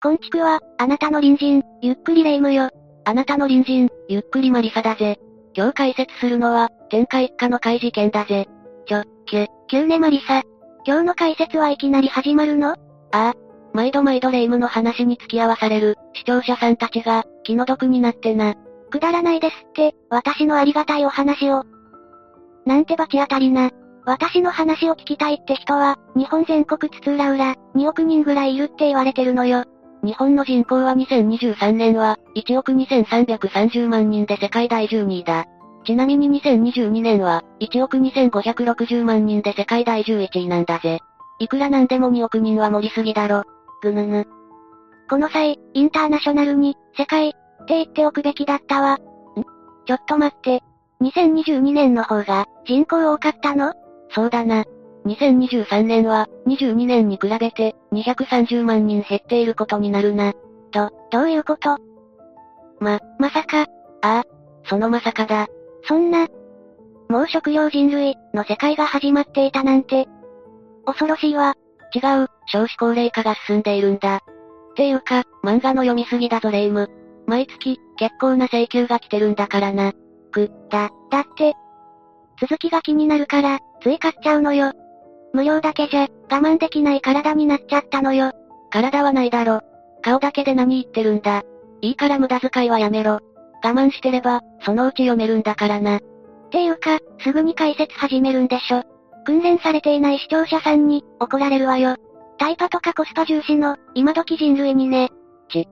こんちくは、あなたの隣人、ゆっくりレ夢ムよ。あなたの隣人、ゆっくりマリサだぜ。今日解説するのは、天下一家の怪事件だぜ。ちょ、きゅ、急ねマリサ。今日の解説はいきなり始まるの？ああ。毎度毎度レ夢ムの話に付き合わされる、視聴者さんたちが、気の毒になってな。くだらないですって、私のありがたいお話を。なんて罰当たりな。私の話を聞きたいって人は、日本全国津々浦々、2億人ぐらいいるって言われてるのよ。日本の人口は2023年は、1億2330万人で世界第12位だ。ちなみに2022年は、1億2560万人で世界第11位なんだぜ。いくらなんでも2億人は盛りすぎだろ。ぐぬぬ。この際、インターナショナルに、世界、って言っておくべきだったわ。ん？ちょっと待って。2022年の方が、人口多かったの？そうだな。2023年は、22年に比べて、230万人減っていることになるな。と、どういうこと？ま、まさか。ああ、そのまさかだ。そんな、もう食料人類の世界が始まっていたなんて。恐ろしいわ。違う、少子高齢化が進んでいるんだ。っていうか、漫画の読みすぎだぞレイム。毎月、結構な請求が来てるんだからな。く、だ、だって。続きが気になるから、つい買っちゃうのよ。無料だけじゃ、我慢できない体になっちゃったのよ。体はないだろ。顔だけで何言ってるんだ。いいから無駄遣いはやめろ。我慢してれば、そのうち読めるんだからな。っていうか、すぐに解説始めるんでしょ。訓練されていない視聴者さんに、怒られるわよ。タイパとかコスパ重視の、今時人類にね。ち。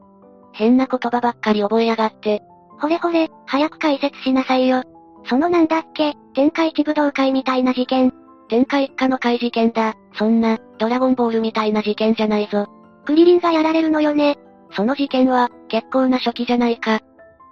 変な言葉ばっかり覚えやがって。ほれほれ、早く解説しなさいよ。そのなんだっけ、天下一武道会みたいな事件。天下一家の怪事件だ。そんな、ドラゴンボールみたいな事件じゃないぞ。クリリンがやられるのよね。その事件は、結構な初期じゃないか。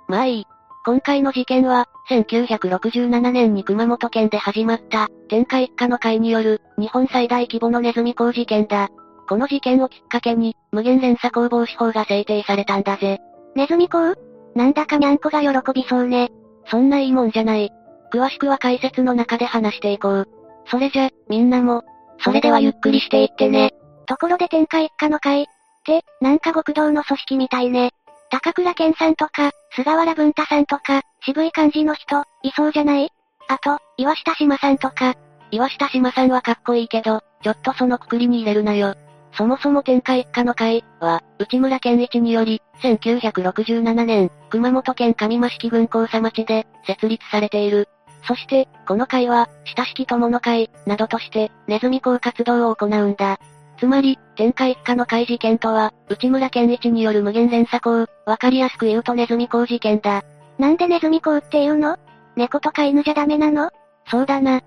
まあいい。今回の事件は、1967年に熊本県で始まった、天下一家の会による、日本最大規模のネズミ講事件だ。この事件をきっかけに、無限連鎖攻防止法が制定されたんだぜ。ネズミ講なんだかにゃんこが喜びそうね。そんないいもんじゃない。詳しくは解説の中で話していこう。それじゃ、みんなも、それではゆっくりしていってね。ところで天下一家の会って、なんか極道の組織みたいね。高倉健さんとか、菅原文太さんとか、渋い感じの人、いそうじゃない？あと、岩下島さんとか。岩下島さんはかっこいいけど、ちょっとそのくくりに入れるなよ。そもそも天下一家の会は、内村健一により、1967年、熊本県上益郡高佐町で、設立されている。そして、この会は、親しき友の会、などとして、ネズミ講活動を行うんだ。つまり、天下一家の怪事件とは、内村健一による無限連鎖講、わかりやすく言うとネズミ講事件だ。なんでネズミ講って言うの？猫とか犬じゃダメなの？そうだな。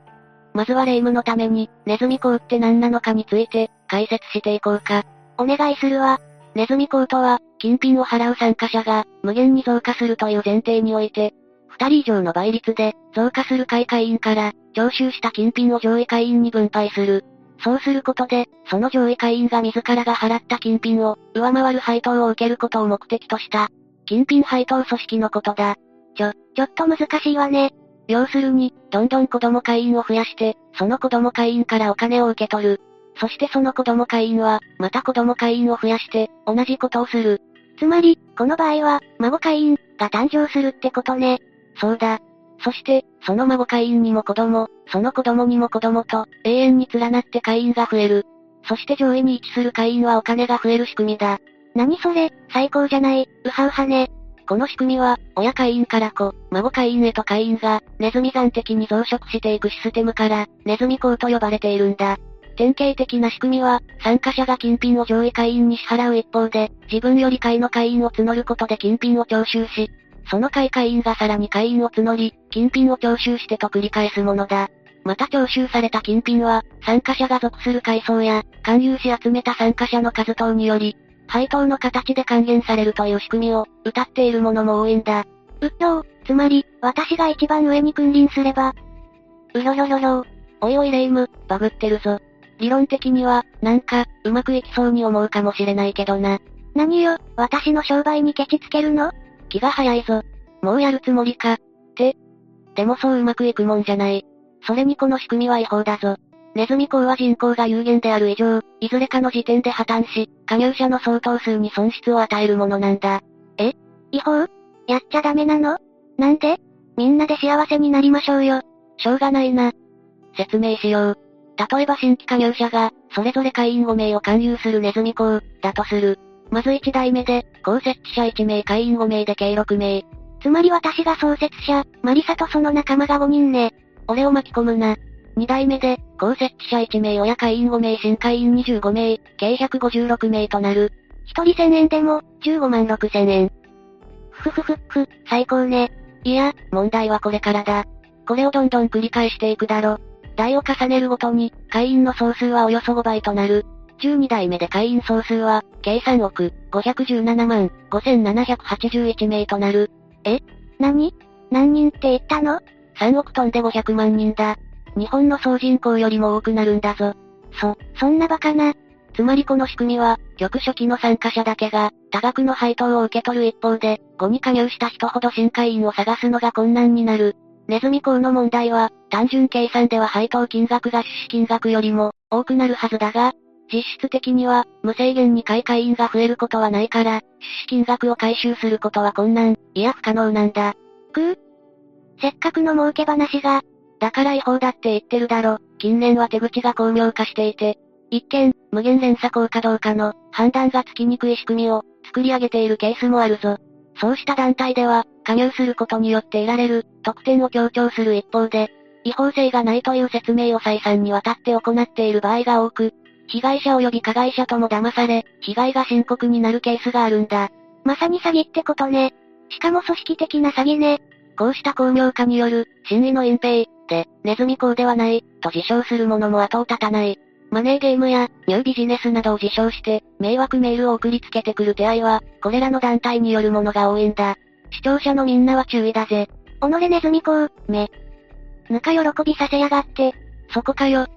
まずは霊夢のために、ネズミ講って何なのかについて、解説していこうか。お願いするわ。ネズミ講とは、金品を払う参加者が、無限に増加するという前提において、二二人以上の倍率で、増加する会会員から、徴収した金品を上位会員に分配する。そうすることで、その上位会員が自らが払った金品を、上回る配当を受けることを目的とした、金品配当組織のことだ。ちょ、ちょっと難しいわね。要するに、どんどん子供会員を増やして、その子供会員からお金を受け取る。そしてその子供会員は、また子供会員を増やして、同じことをする。つまり、この場合は、孫会員が誕生するってことね。そうだ。そして、その孫会員にも子供、その子供にも子供と、永遠に連なって会員が増える。そして上位に位置する会員はお金が増える仕組みだ。何それ、最高じゃない、うはうはね。この仕組みは、親会員から子、孫会員へと会員が、ネズミ山的に増殖していくシステムから、ネズミ校と呼ばれているんだ。典型的な仕組みは、参加者が金品を上位会員に支払う一方で、自分より会の会員を募ることで金品を徴収し、その会会員がさらに会員を募り、金品を徴収してと繰り返すものだ。また徴収された金品は、参加者が属する階層や、勧誘し集めた参加者の数等により、配当の形で還元されるという仕組みを、謳っているものも多いんだ。うっとう、つまり、私が一番上に君臨すれば。うろろろろおいおいレイム、バグってるぞ。理論的には、なんか、うまくいきそうに思うかもしれないけどな。何よ、私の商売にケチつけるの？気が早いぞ。もうやるつもりか。って。でもそううまくいくもんじゃない。それにこの仕組みは違法だぞ。ネズミ講は人口が有限である以上、いずれかの時点で破綻し、加入者の相当数に損失を与えるものなんだ。え？違法？やっちゃダメなの？なんで？みんなで幸せになりましょうよ。しょうがないな。説明しよう。例えば新規加入者が、それぞれ会員5名を勧誘するネズミ講、だとする。まず1代目で、公設置者1名会員5名で計6名。つまり私が創設者、マリサとその仲間が5人ね。俺を巻き込むな。2代目で、公設置者1名親会員5名新会員25名、計156名となる。1人1000円でも、15万6千円。ふふふふふ、最高ね。いや、問題はこれからだ。これをどんどん繰り返していくだろ。代を重ねるごとに、会員の総数はおよそ5倍となる。12代目で会員総数は、計3億、517万、5781名となる。え？何？何人って言ったの ?3 億トンで500万人だ。日本の総人口よりも多くなるんだぞ。そ、そんなバカな。つまりこの仕組みは、局初期の参加者だけが、多額の配当を受け取る一方で、5に加入した人ほど新会員を探すのが困難になる。ネズミ講の問題は、単純計算では配当金額が出資金額よりも、多くなるはずだが、実質的には、無制限に買い会員が増えることはないから、出資金額を回収することは困難、いや不可能なんだ。くぅせっかくの儲け話が。だから違法だって言ってるだろ。近年は手口が巧妙化していて。一見、無限連鎖効かどうかの、判断がつきにくい仕組みを、作り上げているケースもあるぞ。そうした団体では、加入することによって得られる、特典を強調する一方で、違法性がないという説明を再三にわたって行っている場合が多く、被害者及び加害者とも騙され、被害が深刻になるケースがあるんだ。まさに詐欺ってことね。しかも組織的な詐欺ね。こうした巧妙化による、真意の隠蔽、で、ネズミ講ではない、と自称する者も後を絶たない。マネーゲームや、ニュービジネスなどを自称して、迷惑メールを送りつけてくる手合いは、これらの団体によるものが多いんだ。視聴者のみんなは注意だぜ。己ネズミ講、め。ぬか喜びさせやがって。そこかよ。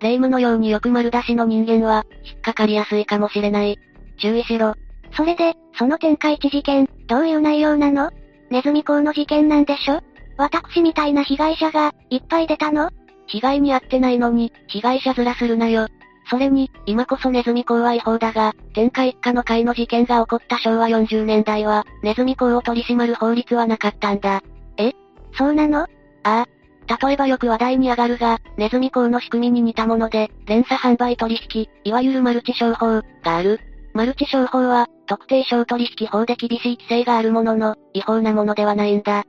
霊夢のようによく丸出しの人間は、引っかかりやすいかもしれない。注意しろ。それで、その天下一事件、どういう内容なの？ネズミ講の事件なんでしょ？私みたいな被害者が、いっぱい出たの？被害に遭ってないのに、被害者面するなよ。それに、今こそネズミ講は違法だが、天下一家の会の事件が起こった昭和40年代は、ネズミ講を取り締まる法律はなかったんだ。え？そうなの？ああ。例えばよく話題に上がるが、ネズミ講の仕組みに似たもので、連鎖販売取引、いわゆるマルチ商法、がある。マルチ商法は、特定商取引法で厳しい規制があるものの、違法なものではないんだ。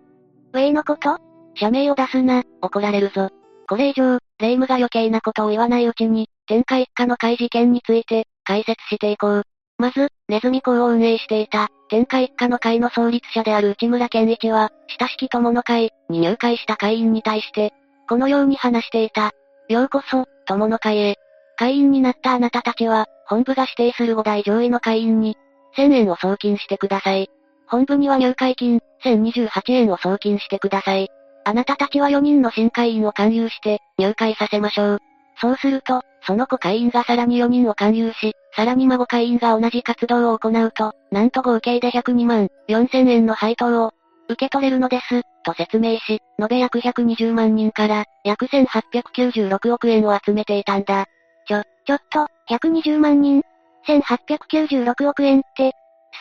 ウェイのこと？社名を出すな、怒られるぞ。これ以上、霊夢が余計なことを言わないうちに、天下一家の怪事件について、解説していこう。まず、ネズミ講を運営していた、天下一家の会の創立者である内村健一は、親しき友の会に入会した会員に対して、このように話していた。ようこそ、友の会へ。会員になったあなたたちは、本部が指定する5代上位の会員に、1000円を送金してください。本部には入会金、1028円を送金してください。あなたたちは4人の新会員を勧誘して、入会させましょう。そうすると、その子会員がさらに4人を勧誘し、さらに孫会員が同じ活動を行うと、なんと合計で102万4000円の配当を受け取れるのです、と説明し、延べ約120万人から、約1896億円を集めていたんだ。ちょ、ちょっと、120万人 ?1896 億円って、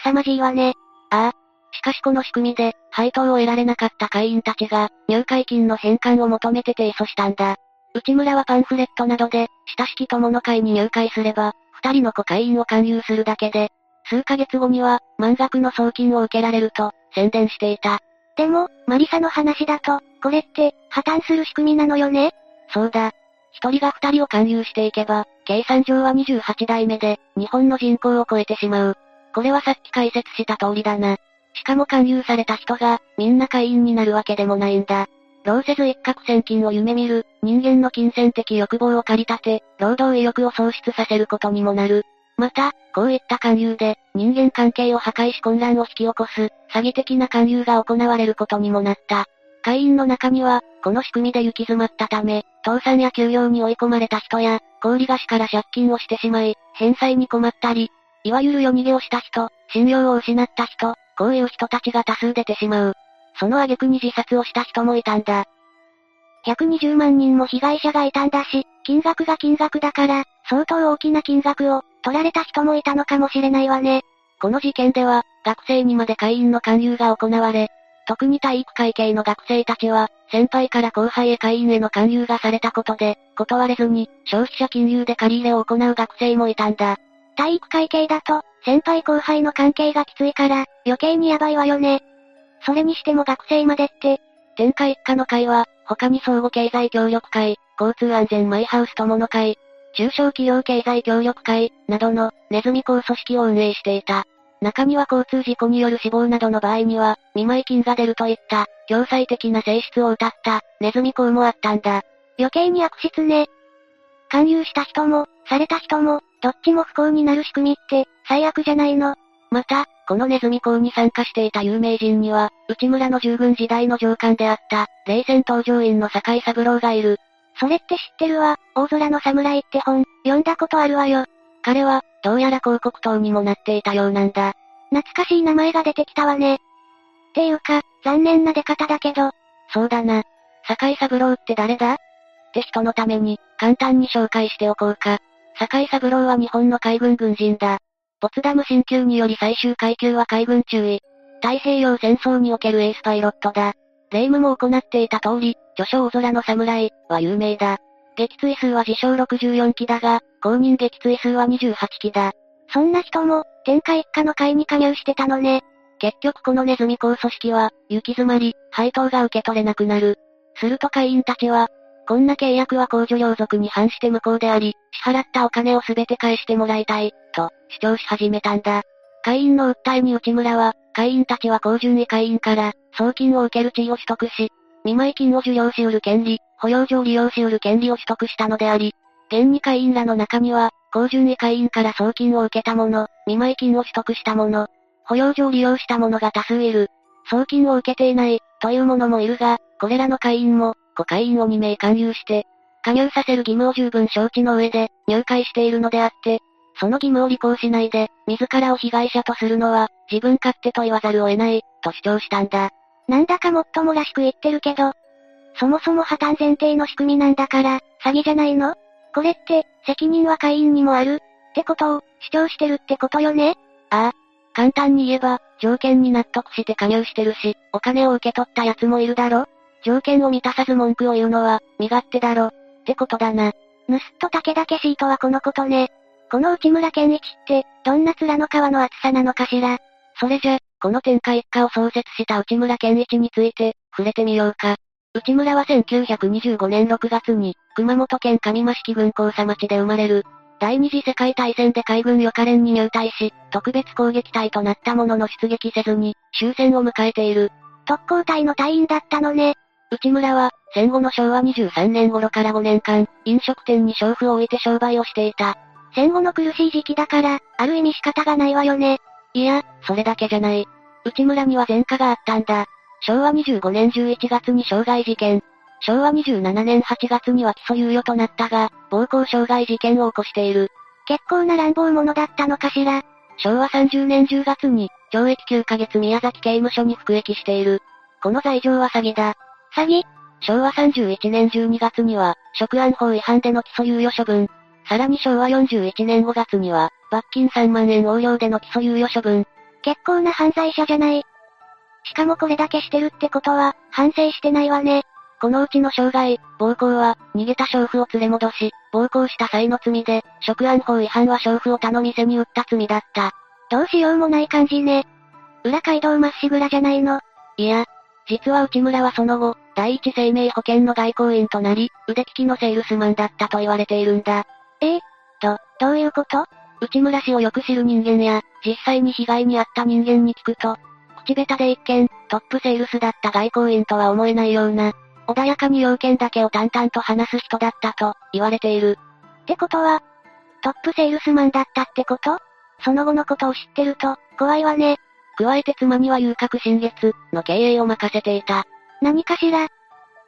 凄まじいわね。ああ。しかしこの仕組みで、配当を得られなかった会員たちが、入会金の返還を求めて提訴したんだ。内村はパンフレットなどで、親しき友の会に入会すれば、二人の子会員を勧誘するだけで、数ヶ月後には、満額の送金を受けられると、宣伝していた。でも、マリサの話だと、これって、破綻する仕組みなのよね？そうだ。一人が二人を勧誘していけば、計算上は28代目で、日本の人口を超えてしまう。これはさっき解説した通りだな。しかも勧誘された人が、みんな会員になるわけでもないんだ。労せず一攫千金を夢見る、人間の金銭的欲望を駆り立て、労働意欲を喪失させることにもなる。また、こういった勧誘で、人間関係を破壊し混乱を引き起こす、詐欺的な勧誘が行われることにもなった。会員の中には、この仕組みで行き詰まったため、倒産や休業に追い込まれた人や、氷菓子から借金をしてしまい、返済に困ったり、いわゆる夜逃げをした人、信用を失った人、こういう人たちが多数出てしまう。その挙句に自殺をした人もいたんだ。120万人も被害者がいたんだし、金額が金額だから、相当大きな金額を、取られた人もいたのかもしれないわね。この事件では、学生にまで会員の勧誘が行われ、特に体育会系の学生たちは、先輩から後輩へ会員への勧誘がされたことで、断れずに、消費者金融で借り入れを行う学生もいたんだ。体育会系だと、先輩後輩の関係がきついから、余計にヤバいわよね。それにしても学生までって、天下一家の会は、他に相互経済協力会、交通安全マイハウス友の会、中小企業経済協力会、などの、ネズミ校組織を運営していた。中には交通事故による死亡などの場合には、見舞金が出るといった、共済的な性質を謳った、ネズミ校もあったんだ。余計に悪質ね。勧誘した人も、された人も、どっちも不幸になる仕組みって、最悪じゃないの。また、このネズミ講に参加していた有名人には、内村の従軍時代の上官であった、霊戦搭乗員の坂井三郎がいる。それって知ってるわ、大空の侍って本、読んだことあるわよ。彼は、どうやら広告塔にもなっていたようなんだ。懐かしい名前が出てきたわね。っていうか、残念な出方だけど。そうだな。坂井三郎って誰だ？って人のために、簡単に紹介しておこうか。坂井三郎は日本の海軍軍人だ。ポツダム進級により最終階級は海軍中尉。太平洋戦争におけるエースパイロットだ。霊夢も行っていた通り、序章大空の侍は有名だ。撃墜数は自称64機だが、公認撃墜数は28機だ。そんな人も、天下一家の会に加入してたのね。結局このネズミ校組織は、行き詰まり、配当が受け取れなくなる。すると会員たちは、こんな契約は公序良俗に反して無効であり、支払ったお金をすべて返してもらいたい、と、主張し始めたんだ。会員の訴えに内村は、会員たちは高順位会員から、送金を受ける地位を取得し、見舞金を受領し得る権利、保養上利用し得る権利を取得したのであり、現に会員らの中には、高順位会員から送金を受けた者、見舞金を取得した者、保養上利用した者が多数いる。送金を受けていない、という者もいるが、これらの会員も、5会員を2名勧誘して、加入させる義務を十分承知の上で、入会しているのであって、その義務を履行しないで、自らを被害者とするのは、自分勝手と言わざるを得ない、と主張したんだ。なんだかもっともらしく言ってるけど、そもそも破綻前提の仕組みなんだから、詐欺じゃないの？これって、責任は会員にもある、ってことを、主張してるってことよね？ああ。簡単に言えば、条件に納得して加入してるし、お金を受け取った奴もいるだろ？条件を満たさず文句を言うのは、身勝手だろ。ってことだな。ぬすっと武田シートはこのことね。この内村健一って、どんな面の皮の厚さなのかしら。それじゃ、この天下一家を創設した内村健一について、触れてみようか。内村は1925年6月に、熊本県上益城郡高佐町で生まれる。第二次世界大戦で海軍予科連に入隊し、特別攻撃隊となったものの出撃せずに、終戦を迎えている。特攻隊の隊員だったのね。内村は、戦後の昭和23年頃から5年間、飲食店に娼婦を置いて商売をしていた。戦後の苦しい時期だから、ある意味仕方がないわよね。いや、それだけじゃない。内村には前科があったんだ。昭和25年11月に傷害事件。昭和27年8月には起訴猶予となったが、暴行傷害事件を起こしている。結構な乱暴者だったのかしら。昭和30年10月に、懲役9ヶ月宮崎刑務所に服役している。この罪状は詐欺だ。詐欺昭和31年12月には、職安法違反での起訴猶予処分。さらに昭和41年5月には、罰金3万円横領での起訴猶予処分。結構な犯罪者じゃない。しかもこれだけしてるってことは、反省してないわね。このうちの傷害、暴行は、逃げた娼婦を連れ戻し、暴行した際の罪で、職安法違反は娼婦を他の店に売った罪だった。どうしようもない感じね。裏街道まっしぐらじゃないの。いや、実は内村はその後、第一生命保険の外交員となり、腕利きのセールスマンだったと言われているんだ。え？えと、どういうこと？内村氏をよく知る人間や、実際に被害に遭った人間に聞くと、口下手で一見、トップセールスだった外交員とは思えないような、穏やかに要件だけを淡々と話す人だったと、言われている。ってことは、トップセールスマンだったってこと？その後のことを知ってると、怖いわね。加えて妻には遊郭新月の経営を任せていた。何かしら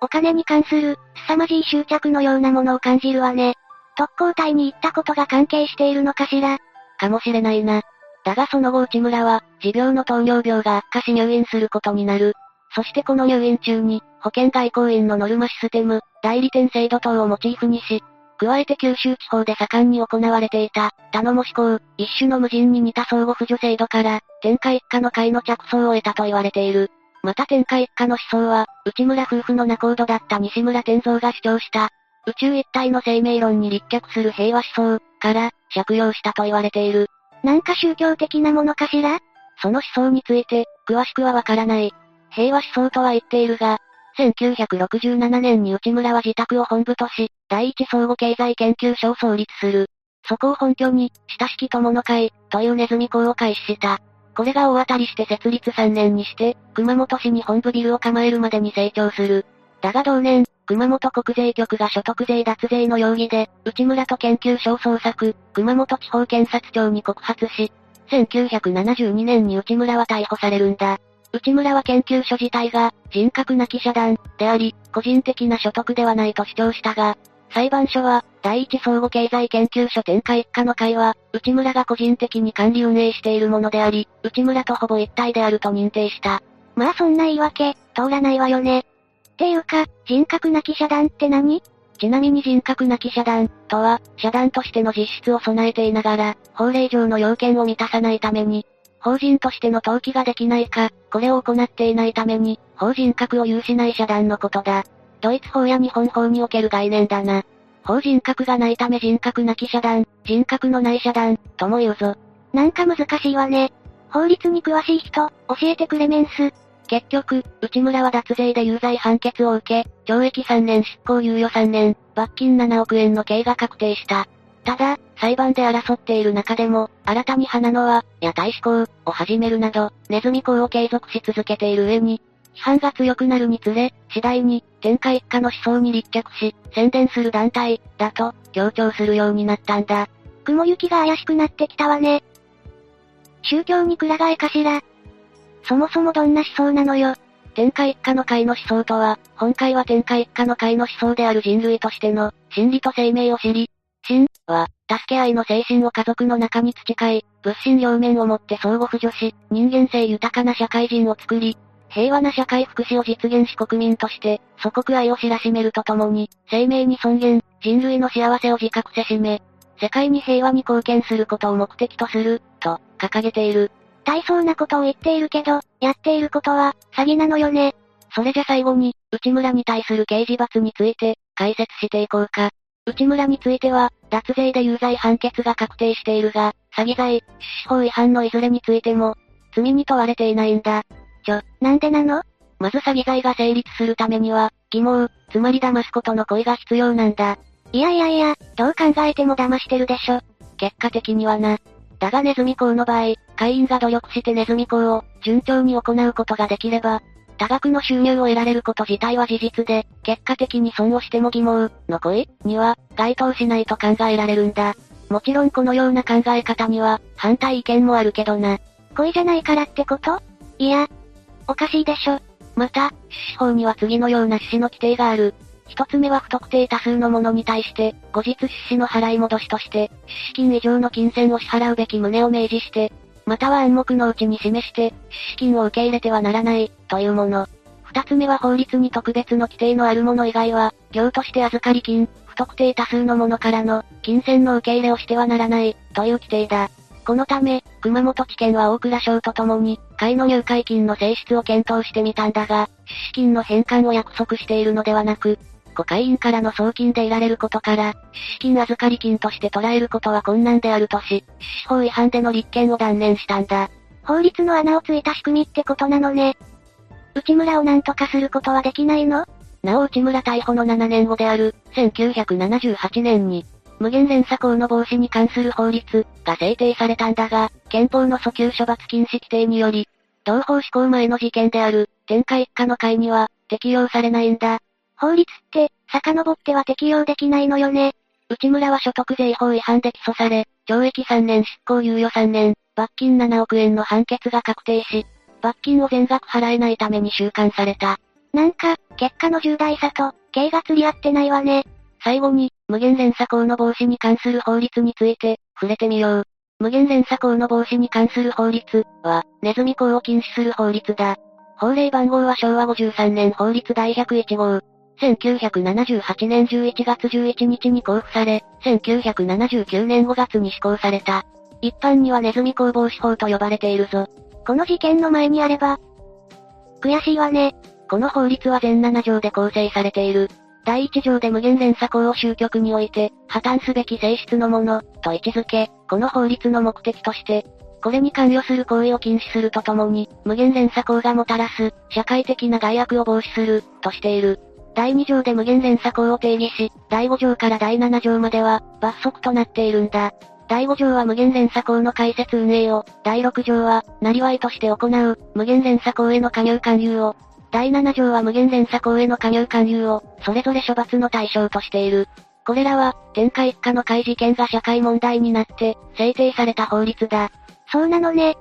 お金に関する、凄まじい執着のようなものを感じるわね。特攻隊に行ったことが関係しているのかしらかもしれないな。だがその後内村は、持病の糖尿病が悪化し入院することになる。そしてこの入院中に、保険外交員のノルマシステム、代理店制度等をモチーフにし、加えて九州地方で盛んに行われていた、頼もし校、一種の無人に似た相互扶助制度から、天下一家の会の着想を得たと言われている。また天下一家の思想は、内村夫婦の仲人だった西村天蔵が主張した、宇宙一体の生命論に立脚する平和思想、から、借用したと言われている。なんか宗教的なものかしら？その思想について、詳しくはわからない。平和思想とは言っているが、1967年に内村は自宅を本部とし、第一相互経済研究所を創立する。そこを本拠に、親しき友の会、というネズミ校を開始した。これが大当たりして設立3年にして、熊本市に本部ビルを構えるまでに成長する。だが同年、熊本国税局が所得税脱税の容疑で、内村と研究所を捜索、熊本地方検察庁に告発し、1972年に内村は逮捕されるんだ。内村は研究所自体が、人格なき社団、であり、個人的な所得ではないと主張したが、裁判所は、第一相互経済研究所天下一家の会は、内村が個人的に管理運営しているものであり、内村とほぼ一体であると認定した。まあそんな言い訳、通らないわよね。っていうか、人格なき社団って何？ちなみに人格なき社団、とは、社団としての実質を備えていながら、法令上の要件を満たさないために、法人としての登記ができないか、これを行っていないために、法人格を有しない社団のことだ。ドイツ法や日本法における概念だな。法人格がないため人格なき社団、人格のない社団、とも言うぞ。なんか難しいわね。法律に詳しい人、教えてくれメンス。結局、内村は脱税で有罪判決を受け、懲役3年執行猶予3年、罰金7億円の刑が確定した。ただ、裁判で争っている中でも、新たに花野は、や大志向を始めるなど、ネズミ講を継続し続けている上に、批判が強くなるにつれ、次第に、天下一家の思想に立脚し、宣伝する団体、だと、強調するようになったんだ。雲行きが怪しくなってきたわね。宗教にくら替えかしら。そもそもどんな思想なのよ。天下一家の会の思想とは、本会は天下一家の会の思想である人類としての、真理と生命を知り、真は、助け合いの精神を家族の中に培い、物心両面をもって相互扶助し、人間性豊かな社会人を作り、平和な社会福祉を実現し国民として、祖国愛を知らしめるとともに、生命に尊厳、人類の幸せを自覚せしめ、世界に平和に貢献することを目的とする、と、掲げている。大層なことを言っているけど、やっていることは、詐欺なのよね。それじゃ最後に、内村に対する刑事罰について、解説していこうか。内村については、脱税で有罪判決が確定しているが、詐欺罪、司法違反のいずれについても、罪に問われていないんだ。ちょ、なんでなの？まず詐欺罪が成立するためには、疑問、つまり騙すことの恋が必要なんだ。いやいやいや、どう考えても騙してるでしょ。結果的にはな。だがネズミ講の場合、会員が努力してネズミ講を順調に行うことができれば、多額の収入を得られること自体は事実で、結果的に損をしても疑問の恋には該当しないと考えられるんだ。もちろんこのような考え方には反対意見もあるけどな。恋じゃないからってこと？いや、おかしいでしょ。また、司法には次のような趣旨の規定がある。一つ目は不特定多数のものに対して、後日出資の払い戻しとして、出資金以上の金銭を支払うべき旨を明示して、または暗黙のうちに示して、出資金を受け入れてはならない、というもの。二つ目は法律に特別の規定のあるもの以外は、業として預かり金、不特定多数のものからの、金銭の受け入れをしてはならない、という規定だ。このため、熊本地検は大倉省とともに、会の入会金の性質を検討してみたんだが、出資金の返還を約束しているのではなく、5会員からの送金で得られることから、出資金預かり金として捉えることは困難であるとし、司法違反での立件を断念したんだ。法律の穴をついた仕組みってことなのね。内村を何とかすることはできないの？なお内村逮捕の7年後である、1978年に、無限連鎖行の防止に関する法律が制定されたんだが、憲法の訴求処罰禁止規定により、同法施行前の事件である、天下一家の会には、適用されないんだ。法律って、遡っては適用できないのよね。内村は所得税法違反で起訴され、懲役3年執行猶予3年、罰金7億円の判決が確定し、罰金を全額払えないために収監された。なんか、結果の重大さと、刑が釣り合ってないわね。最後に、無限連鎖行の防止に関する法律について、触れてみよう。無限連鎖行の防止に関する法律は、ネズミ講を禁止する法律だ。法令番号は昭和53年法律第101号。1978年11月11日に交付され、1979年5月に施行された。一般にはネズミ工防止法と呼ばれているぞ。この事件の前にあれば、悔しいわね。この法律は全7条で構成されている。第1条で無限連鎖項を終局において、破綻すべき性質のもの、と位置づけ、この法律の目的として、これに関与する行為を禁止するとともに、無限連鎖項がもたらす、社会的な害悪を防止する、としている。第2条で無限連鎖項を定義し、第5条から第7条までは、罰則となっているんだ。第5条は無限連鎖項の開設運営を、第6条は、なりわいとして行う、無限連鎖項への加入勧誘を、第7条は無限連鎖項への加入勧誘を、それぞれ処罰の対象としている。これらは、天下一家の怪事件が社会問題になって、制定された法律だ。そうなのね。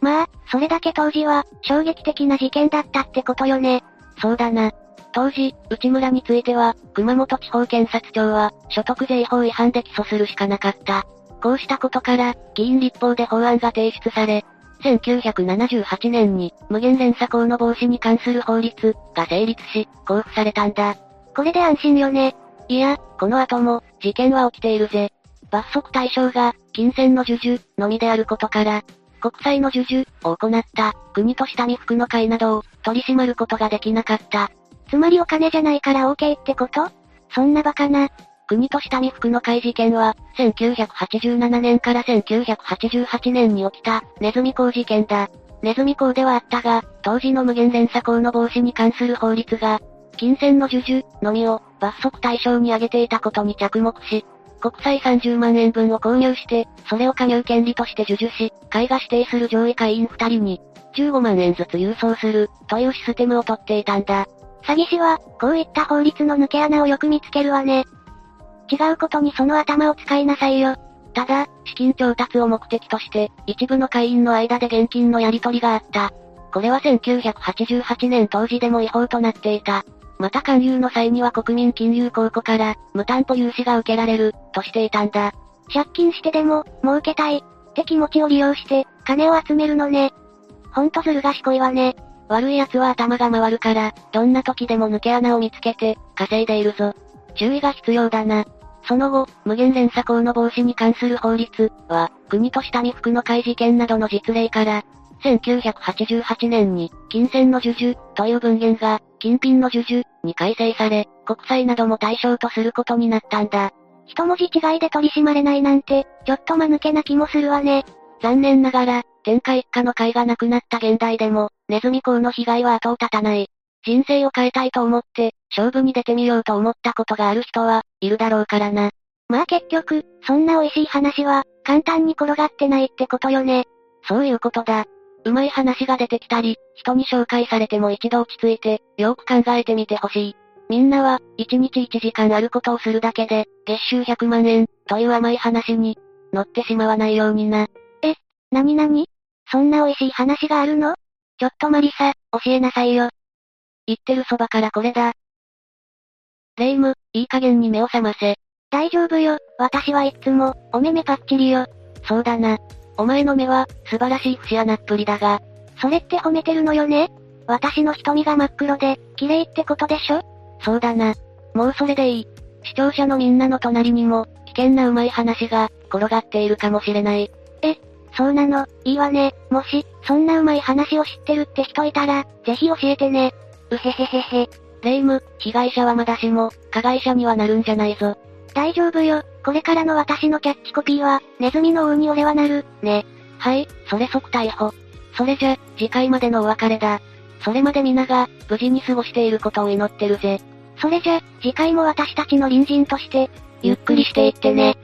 まあ、それだけ当時は、衝撃的な事件だったってことよね。そうだな。当時、内村については、熊本地方検察庁は、所得税法違反で起訴するしかなかった。こうしたことから、議員立法で法案が提出され、1978年に、無限連鎖項の防止に関する法律が成立し、交付されたんだ。これで安心よね。いや、この後も、事件は起きているぜ。罰則対象が、金銭の授受、のみであることから、国債の授受を行った、国とした未服の会などを、取り締まることができなかった。つまりお金じゃないから OK ってこと？そんなバカな。国とした未服の会事件は、1987年から1988年に起きた、ネズミ講事件だ。ネズミ講ではあったが、当時の無限連鎖講の防止に関する法律が、金銭の授受、のみを、罰則対象に挙げていたことに着目し、国債30万円分を購入して、それを加入権利として授受し、会が指定する上位会員2人に、15万円ずつ郵送する、というシステムを取っていたんだ。詐欺師は、こういった法律の抜け穴をよく見つけるわね。違うことにその頭を使いなさいよ。ただ、資金調達を目的として、一部の会員の間で現金のやり取りがあった。これは1988年当時でも違法となっていた。また勧誘の際には国民金融公庫から、無担保融資が受けられる、としていたんだ。借金してでも、儲けたい、って気持ちを利用して、金を集めるのね。ほんとずる賢いわね。悪い奴は頭が回るから、どんな時でも抜け穴を見つけて、稼いでいるぞ。注意が必要だな。その後、無限連鎖項の防止に関する法律は、国とした未服の会事件などの実例から、1988年に、金銭の授受、という文言が、金品の授受、に改正され、国債なども対象とすることになったんだ。一文字違いで取り締まれないなんて、ちょっと間抜けな気もするわね。残念ながら、天下一家の会がなくなった現代でも、ネズミ講の被害は後を絶たない。人生を変えたいと思って、勝負に出てみようと思ったことがある人は、いるだろうからな。まあ結局、そんな美味しい話は、簡単に転がってないってことよね。そういうことだ。うまい話が出てきたり、人に紹介されても一度落ち着いて、よく考えてみてほしい。みんなは、1日1時間あることをするだけで、月収100万円、という甘い話に、乗ってしまわないようにな。なになにそんな美味しい話があるの？ちょっとマリサ、教えなさいよ。言ってるそばからこれだ。レイム、いい加減に目を覚ませ。大丈夫よ、私はいつも、お目目パッチリよ。そうだな。お前の目は、素晴らしい節穴っぷりだが。それって褒めてるのよね？私の瞳が真っ黒で、綺麗ってことでしょ？そうだな。もうそれでいい。視聴者のみんなの隣にも、危険なうまい話が、転がっているかもしれない。え、そうなの、いいわね。もし、そんなうまい話を知ってるって人いたら、ぜひ教えてね。うへへへへ。レイム、被害者はまだしも、加害者にはなるんじゃないぞ。大丈夫よ。これからの私のキャッチコピーは、ネズミの王に俺はなる、ね。はい、それ即逮捕。それじゃ、次回までのお別れだ。それまで皆が、無事に過ごしていることを祈ってるぜ。それじゃ、次回も私たちの隣人として、ゆっくりしていってね。